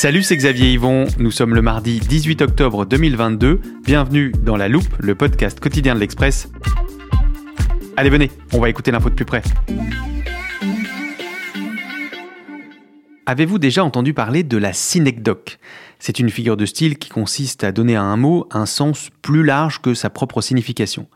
Salut, c'est Xavier Yvon. Nous sommes le mardi 18 octobre 2022. Bienvenue dans La Loupe, le podcast quotidien de l'Express. Allez, venez, on va écouter l'info de plus près. Avez-vous déjà entendu parler de la synecdoque? C'est une figure de style qui consiste à donner à un mot un sens plus large que sa propre signification.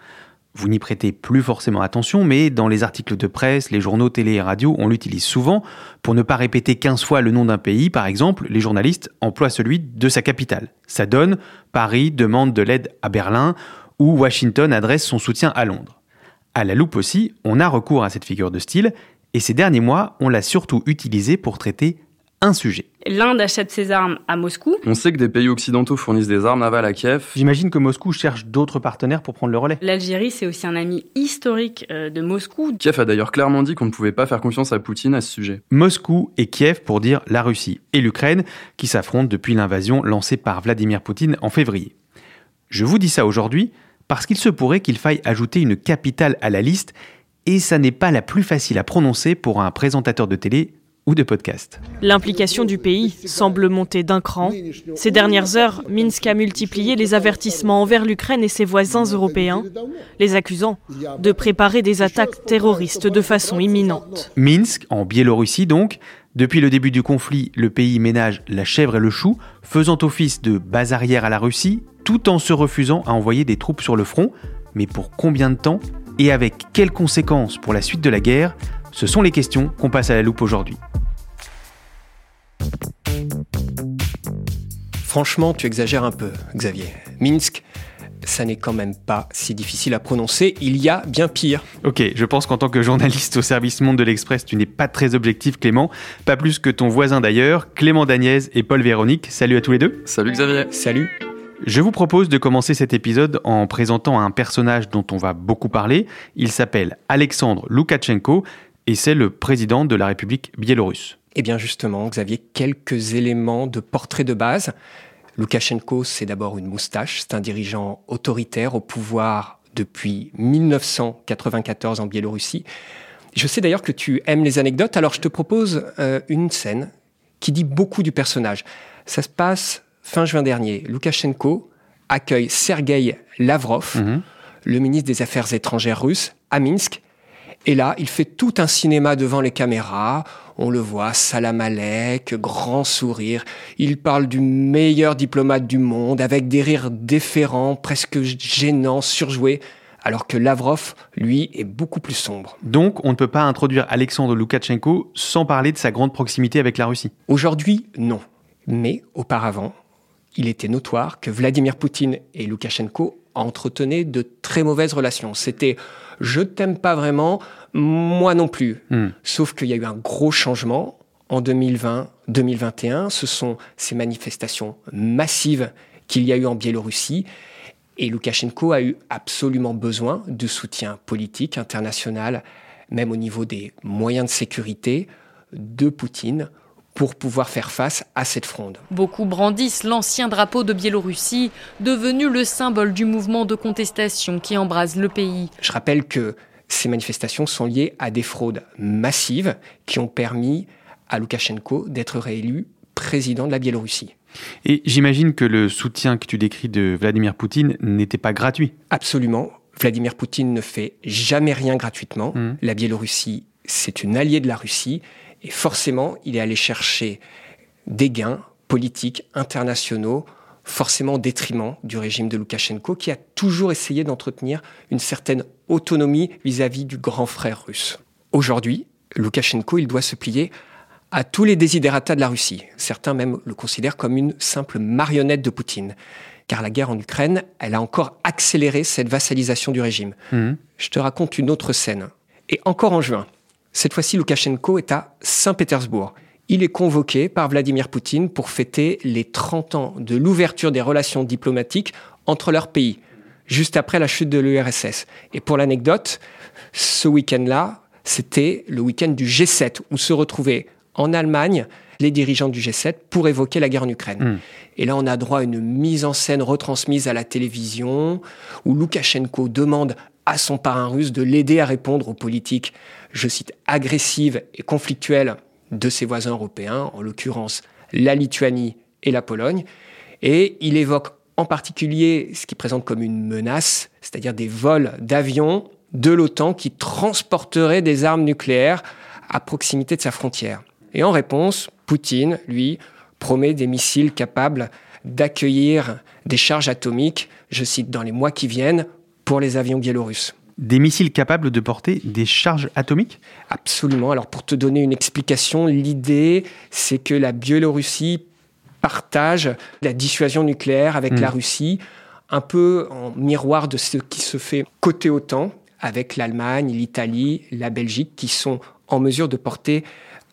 Vous n'y prêtez plus forcément attention, mais dans les articles de presse, les journaux, télé et radio, on l'utilise souvent. Pour ne pas répéter 15 fois le nom d'un pays, par exemple, les journalistes emploient celui de sa capitale. Ça donne Paris demande de l'aide à Berlin ou Washington adresse son soutien à Londres. À la loupe aussi, on a recours à cette figure de style, et ces derniers mois, on l'a surtout utilisée pour traiter un sujet. L'Inde achète ses armes à Moscou. On sait que des pays occidentaux fournissent des armes navales à Kiev. J'imagine que Moscou cherche d'autres partenaires pour prendre le relais. L'Algérie, c'est aussi un ami historique euh, de Moscou. Kiev a d'ailleurs clairement dit qu'on ne pouvait pas faire confiance à Poutine à ce sujet. Moscou et Kiev pour dire la Russie et l'Ukraine qui s'affrontent depuis l'invasion lancée par Vladimir Poutine en février. Je vous dis ça aujourd'hui parce qu'il se pourrait qu'il faille ajouter une capitale à la liste et ça n'est pas la plus facile à prononcer pour un présentateur de télé ou de podcast. L'implication du pays semble monter d'un cran. Ces dernières heures, Minsk a multiplié les avertissements envers l'Ukraine et ses voisins européens, les accusant de préparer des attaques terroristes de façon imminente. Minsk, en Biélorussie donc, depuis le début du conflit, le pays ménage la chèvre et le chou, faisant office de base arrière à la Russie, tout en se refusant à envoyer des troupes sur le front. Mais pour combien de temps et avec quelles conséquences pour la suite de la guerre? Ce sont les questions qu'on passe à la loupe aujourd'hui. Franchement, tu exagères un peu, Xavier. Minsk, ça n'est quand même pas si difficile à prononcer. Il y a bien pire. Ok, je pense qu'en tant que journaliste au service Monde de l'Express, tu n'es pas très objectif, Clément. Pas plus que ton voisin d'ailleurs, Clément Dagnès et Paul Véronique. Salut à tous les deux. Salut Xavier. Salut. Je vous propose de commencer cet épisode en présentant un personnage dont on va beaucoup parler. Il s'appelle Alexandre Loukachenko et c'est le président de la République biélorusse. Eh bien justement, Xavier, quelques éléments de portrait de base. Loukachenko, c'est d'abord une moustache, c'est un dirigeant autoritaire au pouvoir depuis 1994 en Biélorussie. Je sais d'ailleurs que tu aimes les anecdotes, alors je te propose euh, une scène qui dit beaucoup du personnage. Ça se passe fin juin dernier. Loukachenko accueille Sergei Lavrov, Mhm. le ministre des Affaires étrangères russe, à Minsk. Et là, il fait tout un cinéma devant les caméras. On le voit, salam alek, grand sourire. Il parle du meilleur diplomate du monde, avec des rires déférents, presque gênants, surjoués, alors que Lavrov, lui, est beaucoup plus sombre. Donc, on ne peut pas introduire Alexandre Loukachenko sans parler de sa grande proximité avec la Russie. Aujourd'hui, non. Mais auparavant, il était notoire que Vladimir Poutine et Loukachenko entretenaient de très mauvaises relations. C'était je t'aime pas vraiment, moi non plus. Hmm. Sauf qu'il y a eu un gros changement en 2020-2021. Ce sont ces manifestations massives qu'il y a eu en Biélorussie. Et Loukachenko a eu absolument besoin de soutien politique international, même au niveau des moyens de sécurité de Poutine, pour pouvoir faire face à cette fronde. Beaucoup brandissent l'ancien drapeau de Biélorussie, devenu le symbole du mouvement de contestation qui embrase le pays. Je rappelle que ces manifestations sont liées à des fraudes massives qui ont permis à Loukachenko d'être réélu président de la Biélorussie. Et j'imagine que le soutien que tu décris de Vladimir Poutine n'était pas gratuit. Absolument. Vladimir Poutine ne fait jamais rien gratuitement. Mhm. La Biélorussie, c'est une alliée de la Russie Et forcément, il est allé chercher des gains politiques internationaux, forcément au détriment du régime de Loukachenko, qui a toujours essayé d'entretenir une certaine autonomie vis-à-vis du grand frère russe. Aujourd'hui, Loukachenko, il doit se plier à tous les désidératas de la Russie. Certains même le considèrent comme une simple marionnette de Poutine. Car la guerre en Ukraine, elle a encore accéléré cette vassalisation du régime. Mhm. Je te raconte une autre scène. Et encore en juin, cette fois-ci, Loukachenko est à Saint-Pétersbourg. Il est convoqué par Vladimir Poutine pour fêter les 30 ans de l'ouverture des relations diplomatiques entre leurs pays, juste après la chute de l'URSS. Et pour l'anecdote, ce week-end-là, c'était le week-end du G7, où se retrouvaient en Allemagne les dirigeants du G7 pour évoquer la guerre en Ukraine. Mm. Et là, on a droit à une mise en scène retransmise à la télévision, où Loukachenko demande à son parrain russe de l'aider à répondre aux politiques, je cite, agressives et conflictuelles de ses voisins européens, en l'occurrence la Lituanie et la Pologne. Et il évoque en particulier ce qu'il présente comme une menace, c'est-à-dire des vols d'avions de l'OTAN qui transporteraient des armes nucléaires à proximité de sa frontière. Et en réponse, Poutine, lui, promet des missiles capables d'accueillir des charges atomiques, je cite, dans les mois qui viennent, pour les avions biélorusses. Des missiles capables de porter des charges atomiques Absolument. Alors pour te donner une explication, l'idée, c'est que la Biélorussie partage la dissuasion nucléaire avec Mm. la Russie, un peu en miroir de ce qui se fait côté OTAN, avec l'Allemagne, l'Italie, la Belgique, qui sont en mesure de porter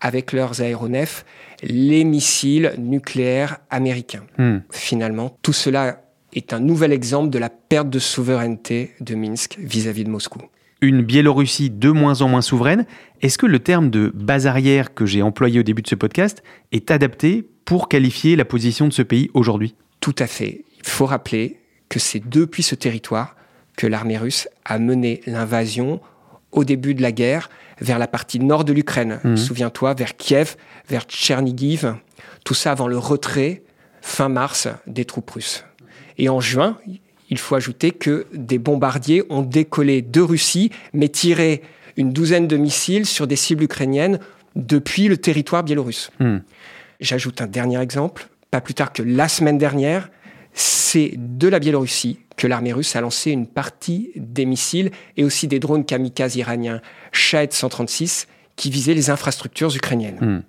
avec leurs aéronefs les missiles nucléaires américains. Hmm. Finalement, tout cela est un nouvel exemple de la perte de souveraineté de Minsk vis-à-vis de Moscou. Une Biélorussie de moins en moins souveraine, est-ce que le terme de base arrière que j'ai employé au début de ce podcast est adapté pour qualifier la position de ce pays aujourd'hui? Tout à fait. Il faut rappeler que c'est depuis ce territoire que l'armée russe a mené l'invasion au début de la guerre vers la partie nord de l'Ukraine. Mhm. Souviens-toi, vers Kiev, vers Tchernigiv, tout ça avant le retrait fin mars des troupes russes. Et en juin, il faut ajouter que des bombardiers ont décollé de Russie, mais tiré une douzaine de missiles sur des cibles ukrainiennes depuis le territoire biélorusse. Hmm. J'ajoute un dernier exemple. Pas plus tard que la semaine dernière, c'est de la Biélorussie que l'armée russe a lancé une partie des missiles et aussi des drones kamikazes iraniens Shahed 136 qui visaient les infrastructures ukrainiennes. Hmm.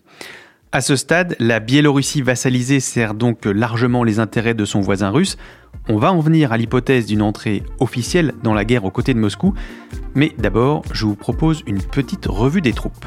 À ce stade, la Biélorussie vassalisée sert donc largement les intérêts de son voisin russe. On va en venir à l'hypothèse d'une entrée officielle dans la guerre aux côtés de Moscou. Mais d'abord, je vous propose une petite revue des troupes.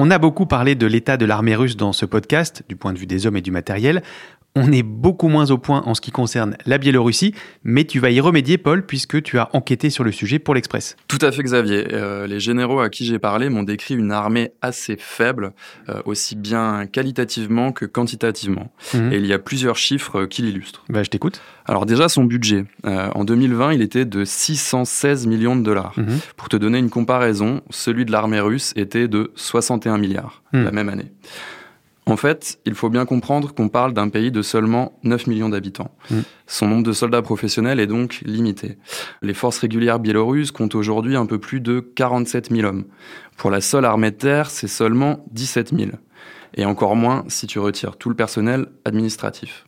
On a beaucoup parlé de l'état de l'armée russe dans ce podcast, du point de vue des hommes et du matériel. On est beaucoup moins au point en ce qui concerne la Biélorussie, mais tu vas y remédier, Paul, puisque tu as enquêté sur le sujet pour l'Express. Tout à fait, Xavier. Euh, les généraux à qui j'ai parlé m'ont décrit une armée assez faible, euh, aussi bien qualitativement que quantitativement. Mhm. Et il y a plusieurs chiffres qui l'illustrent. Bah, je t'écoute. Alors déjà, son budget. Euh, en 2020, il était de 616 millions de dollars. Mhm. Pour te donner une comparaison, celui de l'armée russe était de 61 milliards Hmm. la même année. En fait, il faut bien comprendre qu'on parle d'un pays de seulement 9 millions d'habitants. Hmm. Son nombre de soldats professionnels est donc limité. Les forces régulières biélorusses comptent aujourd'hui un peu plus de 47 000 hommes. Pour la seule armée de terre, c'est seulement 17 000. Et encore moins si tu retires tout le personnel administratif.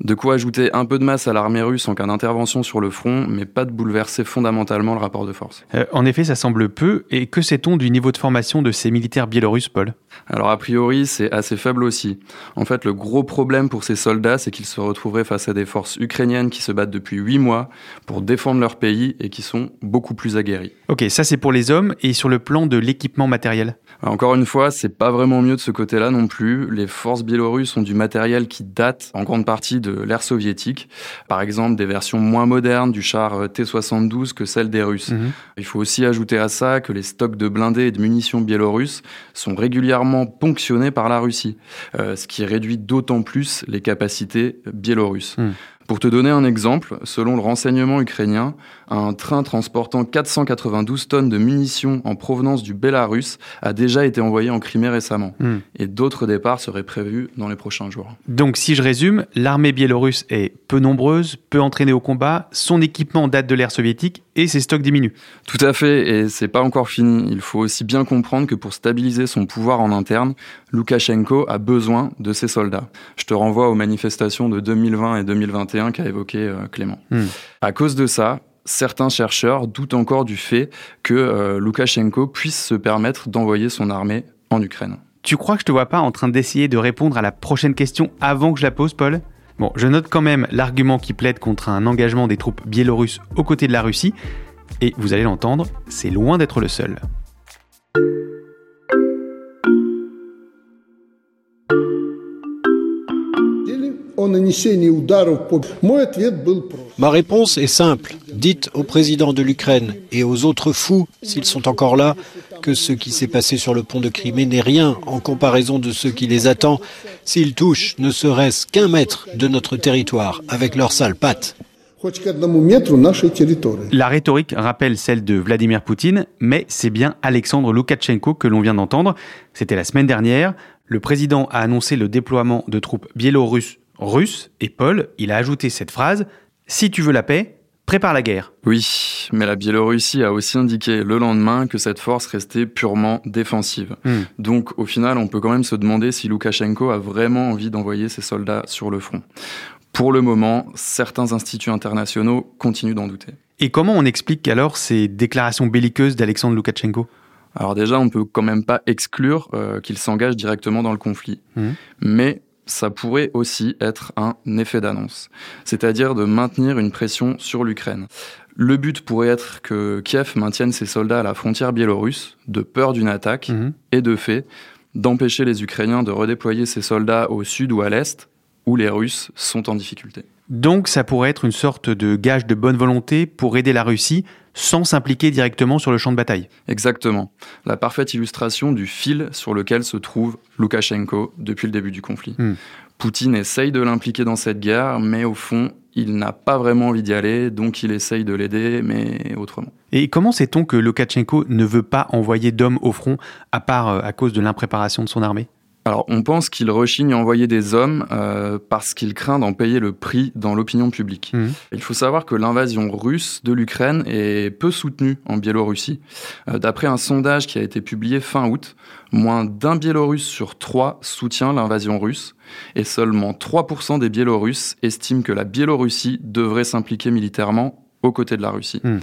De quoi ajouter un peu de masse à l'armée russe en cas d'intervention sur le front, mais pas de bouleverser fondamentalement le rapport de force. Euh, en effet, ça semble peu. Et que sait-on du niveau de formation de ces militaires biélorusses, Paul? Alors a priori, c'est assez faible aussi. En fait, le gros problème pour ces soldats, c'est qu'ils se retrouveraient face à des forces ukrainiennes qui se battent depuis 8 mois pour défendre leur pays et qui sont beaucoup plus aguerries. Ok, ça c'est pour les hommes. Et sur le plan de l'équipement matériel? Encore une fois, c'est pas vraiment mieux de ce côté-là non plus. Les forces biélorusses ont du matériel qui date en grande partie de l'ère soviétique. Par exemple, des versions moins modernes du char T-72 que celles des Russes. Mhm. Il faut aussi ajouter à ça que les stocks de blindés et de munitions biélorusses sont régulièrement ponctionnés par la Russie, euh, ce qui réduit d'autant plus les capacités biélorusses. Mhm. Pour te donner un exemple, selon le renseignement ukrainien, un train transportant 492 tonnes de munitions en provenance du Bélarus a déjà été envoyé en Crimée récemment. Hmm. Et d'autres départs seraient prévus dans les prochains jours. Donc si je résume, l'armée biélorusse est peu nombreuse, peu entraînée au combat, son équipement date de l'ère soviétique et ses stocks diminuent. Tout à fait, et c'est pas encore fini. Il faut aussi bien comprendre que pour stabiliser son pouvoir en interne, Loukachenko a besoin de ses soldats. Je te renvoie aux manifestations de 2020 et 2021 qu'a évoqué euh, Clément. Hmm. À cause de ça, certains chercheurs doutent encore du fait que euh, Loukachenko puisse se permettre d'envoyer son armée en Ukraine. Tu crois que je te vois pas en train d'essayer de répondre à la prochaine question avant que je la pose, Paul? Bon, je note quand même l'argument qui plaide contre un engagement des troupes biélorusses aux côtés de la Russie, et vous allez l'entendre, c'est loin d'être le seul. Ma réponse est simple. Dites au président de l'Ukraine et aux autres fous, s'ils sont encore là, que ce qui s'est passé sur le pont de Crimée n'est rien en comparaison de ce qui les attend s'ils touchent ne serait-ce qu'un mètre de notre territoire avec leurs sales pattes. La rhétorique rappelle celle de Vladimir Poutine, mais c'est bien Alexandre Loukachenko que l'on vient d'entendre. C'était la semaine dernière. Le président a annoncé le déploiement de troupes biélorusses russe, et Paul, il a ajouté cette phrase Si tu veux la paix, prépare la guerre. Oui, mais la Biélorussie a aussi indiqué le lendemain que cette force restait purement défensive. Hmm. Donc au final, on peut quand même se demander si Loukachenko a vraiment envie d'envoyer ses soldats sur le front. Pour le moment, certains instituts internationaux continuent d'en douter. Et comment on explique alors ces déclarations belliqueuses d'Alexandre Loukachenko? Alors déjà, on peut quand même pas exclure euh, qu'il s'engage directement dans le conflit. Hmm. Mais ça pourrait aussi être un effet d'annonce, c'est-à-dire de maintenir une pression sur l'Ukraine. Le but pourrait être que Kiev maintienne ses soldats à la frontière biélorusse, de peur d'une attaque, mhm. et de fait, d'empêcher les Ukrainiens de redéployer ses soldats au sud ou à l'est, où les Russes sont en difficulté. Donc ça pourrait être une sorte de gage de bonne volonté pour aider la Russie sans s'impliquer directement sur le champ de bataille. Exactement. La parfaite illustration du fil sur lequel se trouve Loukachenko depuis le début du conflit. Hmm. Poutine essaye de l'impliquer dans cette guerre, mais au fond, il n'a pas vraiment envie d'y aller, donc il essaye de l'aider, mais autrement. Et comment sait-on que Loukachenko ne veut pas envoyer d'hommes au front, à part euh, à cause de l'impréparation de son armée? Alors, on pense qu'il rechigne à envoyer des hommes euh, parce qu'il craint d'en payer le prix dans l'opinion publique. Mmh. Il faut savoir que l'invasion russe de l'Ukraine est peu soutenue en Biélorussie. Euh, d'après un sondage qui a été publié fin août, moins d'un Biélorusse sur trois soutient l'invasion russe et seulement 3% des Biélorusses estiment que la Biélorussie devrait s'impliquer militairement aux côtés de la Russie. Mmh.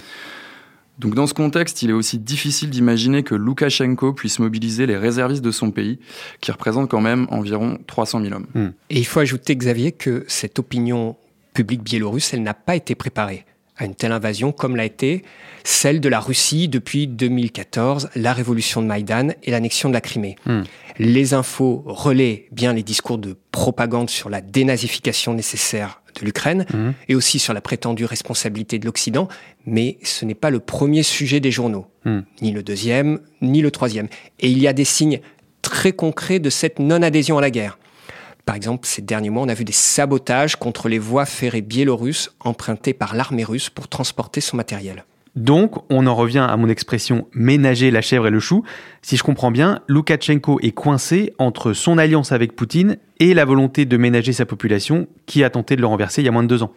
Donc dans ce contexte, il est aussi difficile d'imaginer que Loukachenko puisse mobiliser les réservistes de son pays, qui représentent quand même environ 300 000 hommes. Hmm. Et il faut ajouter, Xavier, que cette opinion publique biélorusse, elle n'a pas été préparée à une telle invasion comme l'a été celle de la Russie depuis 2014, la révolution de Maïdan et l'annexion de la Crimée. Hmm. Les infos relaient bien les discours de propagande sur la dénazification nécessaire de l'Ukraine mhm. et aussi sur la prétendue responsabilité de l'Occident, mais ce n'est pas le premier sujet des journaux, mhm. ni le deuxième, ni le troisième. Et il y a des signes très concrets de cette non-adhésion à la guerre. Par exemple, ces derniers mois, on a vu des sabotages contre les voies ferrées biélorusses empruntées par l'armée russe pour transporter son matériel. Donc, on en revient à mon expression ménager la chèvre et le chou. Si je comprends bien, Loukachenko est coincé entre son alliance avec Poutine et la volonté de ménager sa population qui a tenté de le renverser il y a moins de deux ans.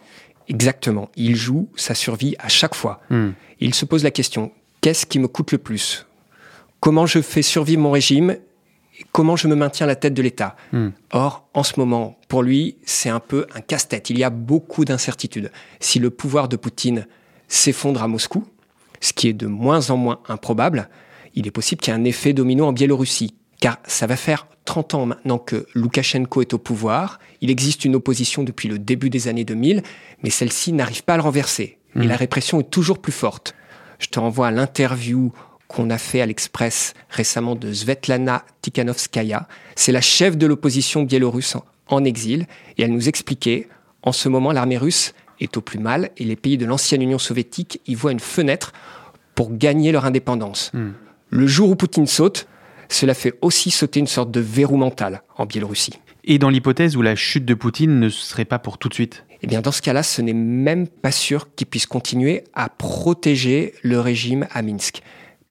Exactement. Il joue sa survie à chaque fois. Hmm. Il se pose la question, qu'est-ce qui me coûte le plus? Comment je fais survivre mon régime? Comment je me maintiens à la tête de l'État? Hmm. Or, en ce moment, pour lui, c'est un peu un casse-tête. Il y a beaucoup d'incertitudes. Si le pouvoir de Poutine s'effondre à Moscou, ce qui est de moins en moins improbable, il est possible qu'il y ait un effet domino en Biélorussie, car ça va faire 30 ans maintenant que Loukachenko est au pouvoir. Il existe une opposition depuis le début des années 2000, mais celle-ci n'arrive pas à le renverser. Et mmh. la répression est toujours plus forte. Je te renvoie à l'interview qu'on a fait à l'Express récemment de Svetlana Tikhanovskaya. C'est la chef de l'opposition biélorusse en exil et elle nous expliquait, en ce moment, l'armée russe est au plus mal et les pays de l'ancienne Union soviétique y voient une fenêtre pour gagner leur indépendance. Hmm. Le jour où Poutine saute, cela fait aussi sauter une sorte de verrou mental en Biélorussie. Et dans l'hypothèse où la chute de Poutine ne serait pas pour tout de suite? Eh bien, dans ce cas-là, ce n'est même pas sûr qu'il puisse continuer à protéger le régime à Minsk.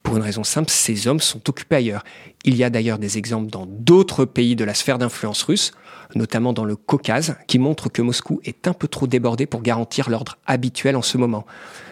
Pour une raison simple, ces hommes sont occupés ailleurs. Il y a d'ailleurs des exemples dans d'autres pays de la sphère d'influence russe, notamment dans le Caucase, qui montrent que Moscou est un peu trop débordé pour garantir l'ordre habituel en ce moment.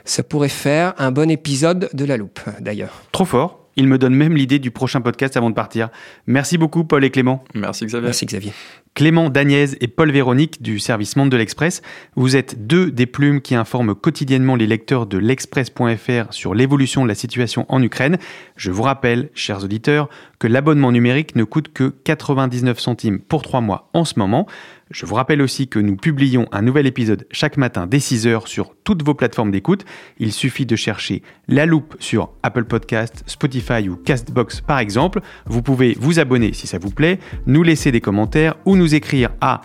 Ça pourrait faire un bon épisode de la loupe, d'ailleurs. Trop fort il me donne même l'idée du prochain podcast avant de partir. Merci beaucoup, Paul et Clément. Merci, Xavier. Merci, Xavier. Clément Dagnès et Paul Véronique du service Monde de l'Express. Vous êtes deux des plumes qui informent quotidiennement les lecteurs de l'Express.fr sur l'évolution de la situation en Ukraine. Je vous rappelle, chers auditeurs, que l'abonnement numérique ne coûte que 99 centimes pour trois mois en ce moment. Je vous rappelle aussi que nous publions un nouvel épisode chaque matin dès 6h sur toutes vos plateformes d'écoute. Il suffit de chercher La Loupe sur Apple Podcast, Spotify ou Castbox par exemple. Vous pouvez vous abonner si ça vous plaît, nous laisser des commentaires ou nous écrire à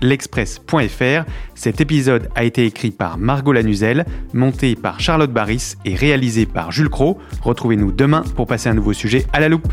l'express.fr. Cet épisode a été écrit par Margot Lanuzel, monté par Charlotte Barris et réalisé par Jules Cro. Retrouvez-nous demain pour passer un nouveau sujet à la loupe.